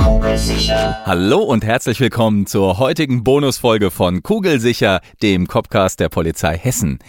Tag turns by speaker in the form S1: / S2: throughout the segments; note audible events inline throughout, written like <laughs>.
S1: Hallo und herzlich willkommen zur heutigen Bonusfolge von Kugelsicher, dem Copcast der Polizei Hessen.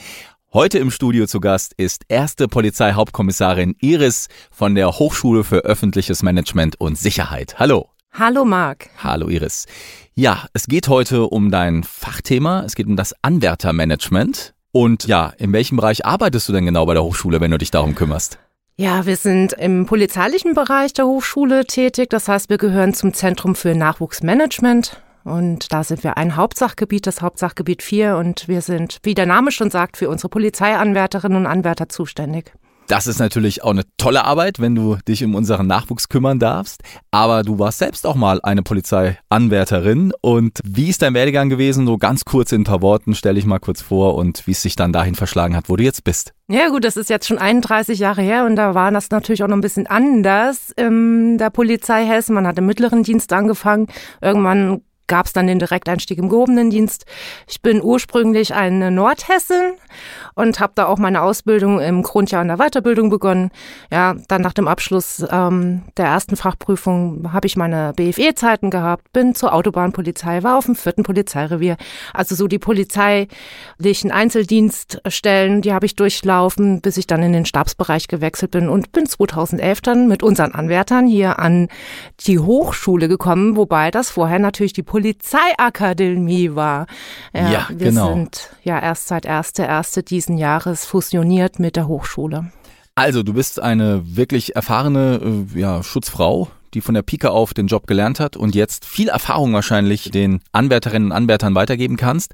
S1: Heute im Studio zu Gast ist erste Polizeihauptkommissarin Iris von der Hochschule für öffentliches Management und Sicherheit. Hallo.
S2: Hallo Marc.
S1: Hallo Iris. Ja, es geht heute um dein Fachthema. Es geht um das Anwärtermanagement. Und ja, in welchem Bereich arbeitest du denn genau bei der Hochschule, wenn du dich darum kümmerst?
S2: Ja, wir sind im polizeilichen Bereich der Hochschule tätig. Das heißt, wir gehören zum Zentrum für Nachwuchsmanagement. Und da sind wir ein Hauptsachgebiet, das Hauptsachgebiet 4. Und wir sind, wie der Name schon sagt, für unsere Polizeianwärterinnen und Anwärter zuständig.
S1: Das ist natürlich auch eine tolle Arbeit, wenn du dich um unseren Nachwuchs kümmern darfst. Aber du warst selbst auch mal eine Polizeianwärterin. Und wie ist dein Werdegang gewesen? So ganz kurz in ein paar Worten stell dich mal kurz vor und wie es sich dann dahin verschlagen hat, wo du jetzt bist.
S2: Ja gut, das ist jetzt schon 31 Jahre her und da war das natürlich auch noch ein bisschen anders in der Polizei Hessen. Man hat im mittleren Dienst angefangen. Irgendwann gab es dann den Direkteinstieg im gehobenen Dienst. Ich bin ursprünglich eine Nordhessin und habe da auch meine Ausbildung im Grundjahr in der Weiterbildung begonnen. Ja, dann nach dem Abschluss ähm, der ersten Fachprüfung habe ich meine BFE-Zeiten gehabt, bin zur Autobahnpolizei, war auf dem vierten Polizeirevier. Also so die polizeilichen Einzeldienststellen, die habe ich durchlaufen, bis ich dann in den Stabsbereich gewechselt bin und bin 2011 dann mit unseren Anwärtern hier an die Hochschule gekommen, wobei das vorher natürlich die Polizeiakademie war.
S1: Ja, ja
S2: wir
S1: genau.
S2: sind ja erst seit 1.1. diesen Jahres fusioniert mit der Hochschule.
S1: Also, du bist eine wirklich erfahrene äh, ja, Schutzfrau, die von der Pike auf den Job gelernt hat und jetzt viel Erfahrung wahrscheinlich den Anwärterinnen und Anwärtern weitergeben kannst.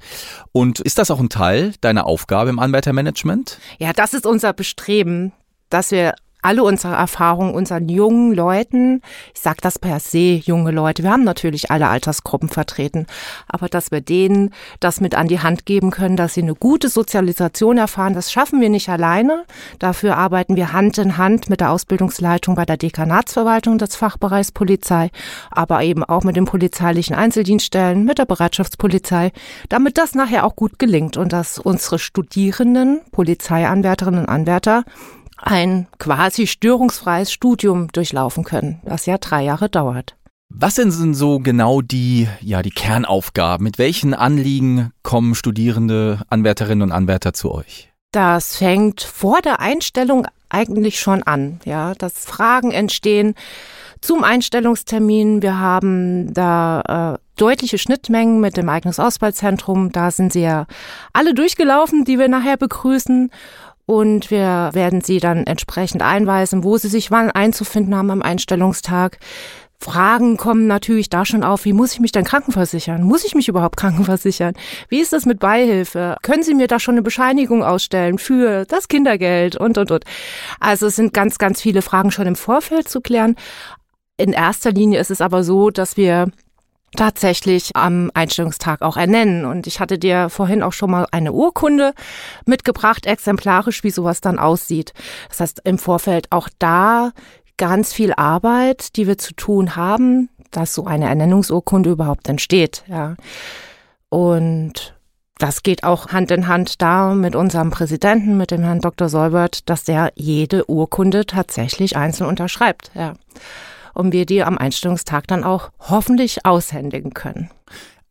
S1: Und ist das auch ein Teil deiner Aufgabe im Anwärtermanagement?
S2: Ja, das ist unser Bestreben, dass wir alle unsere Erfahrungen unseren jungen Leuten, ich sage das per se, junge Leute, wir haben natürlich alle Altersgruppen vertreten, aber dass wir denen das mit an die Hand geben können, dass sie eine gute Sozialisation erfahren, das schaffen wir nicht alleine. Dafür arbeiten wir Hand in Hand mit der Ausbildungsleitung bei der Dekanatsverwaltung des Fachbereichs Polizei, aber eben auch mit den polizeilichen Einzeldienststellen, mit der Bereitschaftspolizei, damit das nachher auch gut gelingt und dass unsere Studierenden, Polizeianwärterinnen und Anwärter ein quasi störungsfreies Studium durchlaufen können, das ja drei Jahre dauert.
S1: Was sind denn so genau die, ja, die Kernaufgaben? Mit welchen Anliegen kommen Studierende, Anwärterinnen und Anwärter zu euch?
S2: Das fängt vor der Einstellung eigentlich schon an, ja, dass Fragen entstehen zum Einstellungstermin. Wir haben da äh, deutliche Schnittmengen mit dem Eignungsauswahlzentrum. Da sind sie ja alle durchgelaufen, die wir nachher begrüßen und wir werden sie dann entsprechend einweisen, wo sie sich wann einzufinden haben am Einstellungstag. Fragen kommen natürlich da schon auf, wie muss ich mich denn krankenversichern? Muss ich mich überhaupt <laughs> krankenversichern? Wie ist das mit Beihilfe? Können Sie mir da schon eine Bescheinigung ausstellen für das Kindergeld und, und, und? Also es sind ganz, ganz viele Fragen schon im Vorfeld zu klären. In erster Linie ist es aber so, dass wir tatsächlich am Einstellungstag auch ernennen. Und ich hatte dir vorhin auch schon mal eine Urkunde mitgebracht, exemplarisch, wie sowas dann aussieht. Das heißt, im Vorfeld auch da ganz viel Arbeit, die wir zu tun haben, dass so eine Ernennungsurkunde überhaupt entsteht. Ja. Und das geht auch Hand in Hand da mit unserem Präsidenten, mit dem Herrn Dr. Solbert, dass der jede Urkunde tatsächlich einzeln unterschreibt. Ja und wir die am Einstellungstag dann auch hoffentlich aushändigen können.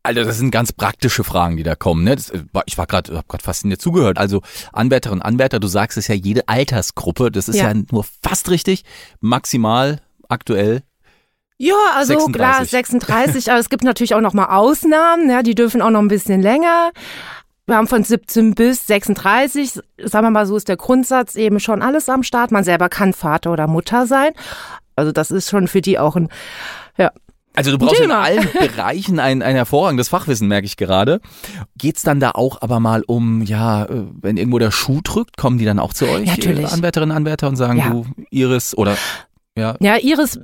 S1: Also das sind ganz praktische Fragen, die da kommen. Ne? Das, äh, ich war gerade, habe gerade fasziniert zugehört. Also Anwärterinnen und Anwärter, du sagst es ja jede Altersgruppe. Das ist ja, ja nur fast richtig. Maximal aktuell
S2: ja, also 36. klar, 36, aber es gibt natürlich auch noch mal Ausnahmen, ja, die dürfen auch noch ein bisschen länger. Wir haben von 17 bis 36, sagen wir mal so, ist der Grundsatz eben schon alles am Start. Man selber kann Vater oder Mutter sein. Also das ist schon für die auch ein, ja.
S1: Also du brauchst in allen <laughs> Bereichen ein, ein hervorragendes Fachwissen, merke ich gerade. Geht's dann da auch aber mal um, ja, äh, wenn irgendwo der Schuh drückt, kommen die dann auch zu euch?
S2: Natürlich.
S1: Anwärterinnen, Anwärter und sagen, ja. du, Iris oder Ja,
S2: Ja, Iris,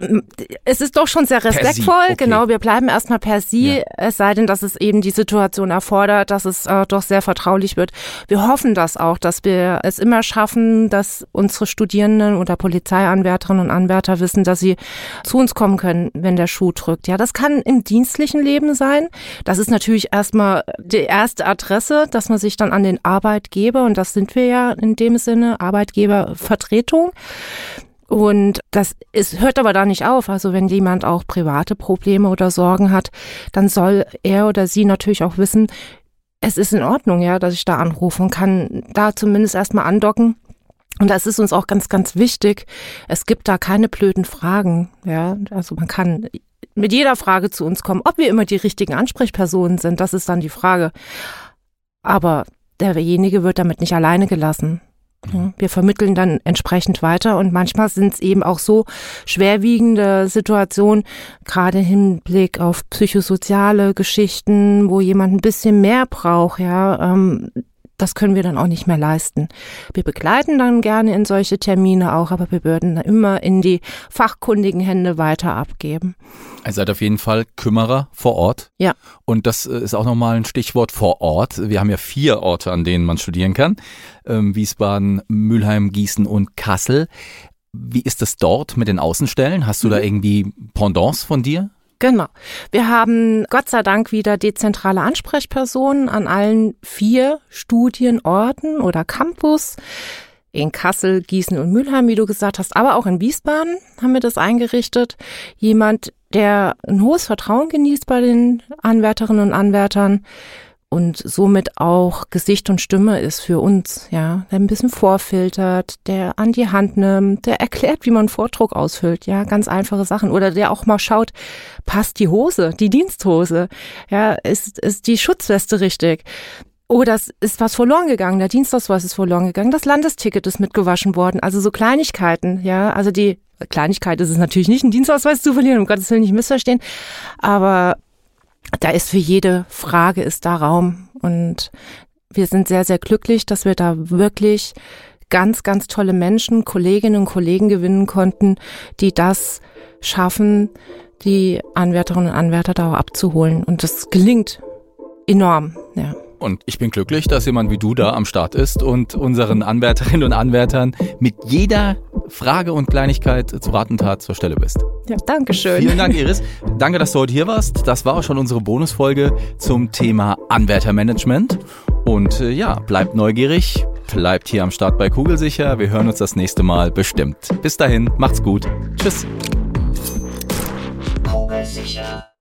S2: es ist doch schon sehr respektvoll.
S1: okay.
S2: Genau, wir bleiben erstmal per Sie,
S1: Ja.
S2: es sei denn, dass es eben die Situation erfordert, dass es äh, doch sehr vertraulich wird. Wir hoffen das auch, dass wir es immer schaffen, dass unsere Studierenden oder Polizeianwärterinnen und Anwärter wissen, dass sie zu uns kommen können, wenn der Schuh drückt. Ja, das kann im dienstlichen Leben sein. Das ist natürlich erstmal die erste Adresse, dass man sich dann an den Arbeitgeber, und das sind wir ja in dem Sinne, Arbeitgebervertretung, und das ist, hört aber da nicht auf. Also wenn jemand auch private Probleme oder Sorgen hat, dann soll er oder sie natürlich auch wissen, es ist in Ordnung, ja, dass ich da anrufe und kann da zumindest erstmal andocken. Und das ist uns auch ganz, ganz wichtig. Es gibt da keine blöden Fragen, ja. Also man kann mit jeder Frage zu uns kommen. Ob wir immer die richtigen Ansprechpersonen sind, das ist dann die Frage. Aber derjenige wird damit nicht alleine gelassen. Ja, Wir vermitteln dann entsprechend weiter und manchmal sind es eben auch so schwerwiegende Situationen, gerade im Hinblick auf psychosoziale Geschichten, wo jemand ein bisschen mehr braucht, ja, ähm, das können wir dann auch nicht mehr leisten. Wir begleiten dann gerne in solche Termine auch, aber wir würden dann immer in die fachkundigen Hände weiter abgeben.
S1: Ihr seid auf jeden Fall Kümmerer vor Ort.
S2: Ja.
S1: Und das äh, ist auch nochmal ein Stichwort vor Ort. Wir haben ja vier Orte, an denen man studieren kann. Ähm, Wiesbaden, Mülheim, Gießen und Kassel. Wie ist das dort mit den Außenstellen? Hast du da irgendwie Pendants von dir?
S2: Genau. Wir haben Gott sei Dank wieder dezentrale Ansprechpersonen an allen vier Studienorten oder Campus. In Kassel, Gießen und Mülheim, wie du gesagt hast, aber auch in Wiesbaden haben wir das eingerichtet. Jemand, der ein hohes Vertrauen genießt bei den Anwärterinnen und Anwärtern und somit auch Gesicht und Stimme ist für uns, ja, der ein bisschen vorfiltert, der an die Hand nimmt, der erklärt, wie man Vordruck ausfüllt, ja, ganz einfache Sachen. Oder der auch mal schaut, passt die Hose, die Diensthose, ja, ist, ist die Schutzweste richtig? Oder es ist was verloren gegangen, der Dienstausweis ist verloren gegangen, das Landesticket ist mitgewaschen worden, also so Kleinigkeiten, ja, also die Kleinigkeit ist es natürlich nicht, einen Dienstausweis zu verlieren, um Gottes Willen nicht missverstehen, aber da ist für jede Frage ist da Raum und wir sind sehr, sehr glücklich, dass wir da wirklich ganz, ganz tolle Menschen, Kolleginnen und Kollegen gewinnen konnten, die das schaffen, die Anwärterinnen und Anwärter da abzuholen. Und das gelingt enorm, ja.
S1: Und ich bin glücklich, dass jemand wie du da am Start ist und unseren Anwärterinnen und Anwärtern mit jeder Frage und Kleinigkeit zu Ratentat zur Stelle bist.
S2: Ja, danke schön.
S1: Vielen Dank, Iris. Danke, dass du heute hier warst. Das war auch schon unsere Bonusfolge zum Thema Anwärtermanagement. Und äh, ja, bleibt neugierig, bleibt hier am Start bei Kugelsicher. Wir hören uns das nächste Mal bestimmt. Bis dahin, macht's gut. Tschüss.
S3: Kugelsicher.